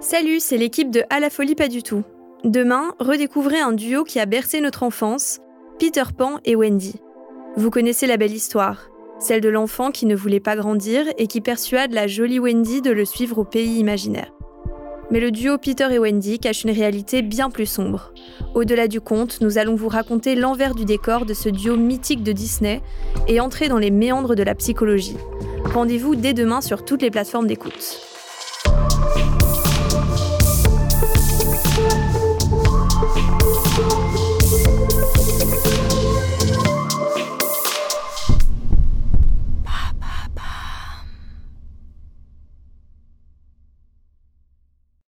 Salut, c'est l'équipe de À la folie pas du tout. Demain, redécouvrez un duo qui a bercé notre enfance, Peter Pan et Wendy. Vous connaissez la belle histoire, celle de l'enfant qui ne voulait pas grandir et qui persuade la jolie Wendy de le suivre au pays imaginaire. Mais le duo Peter et Wendy cache une réalité bien plus sombre. Au-delà du conte, nous allons vous raconter l'envers du décor de ce duo mythique de Disney et entrer dans les méandres de la psychologie. Rendez-vous dès demain sur toutes les plateformes d'écoute.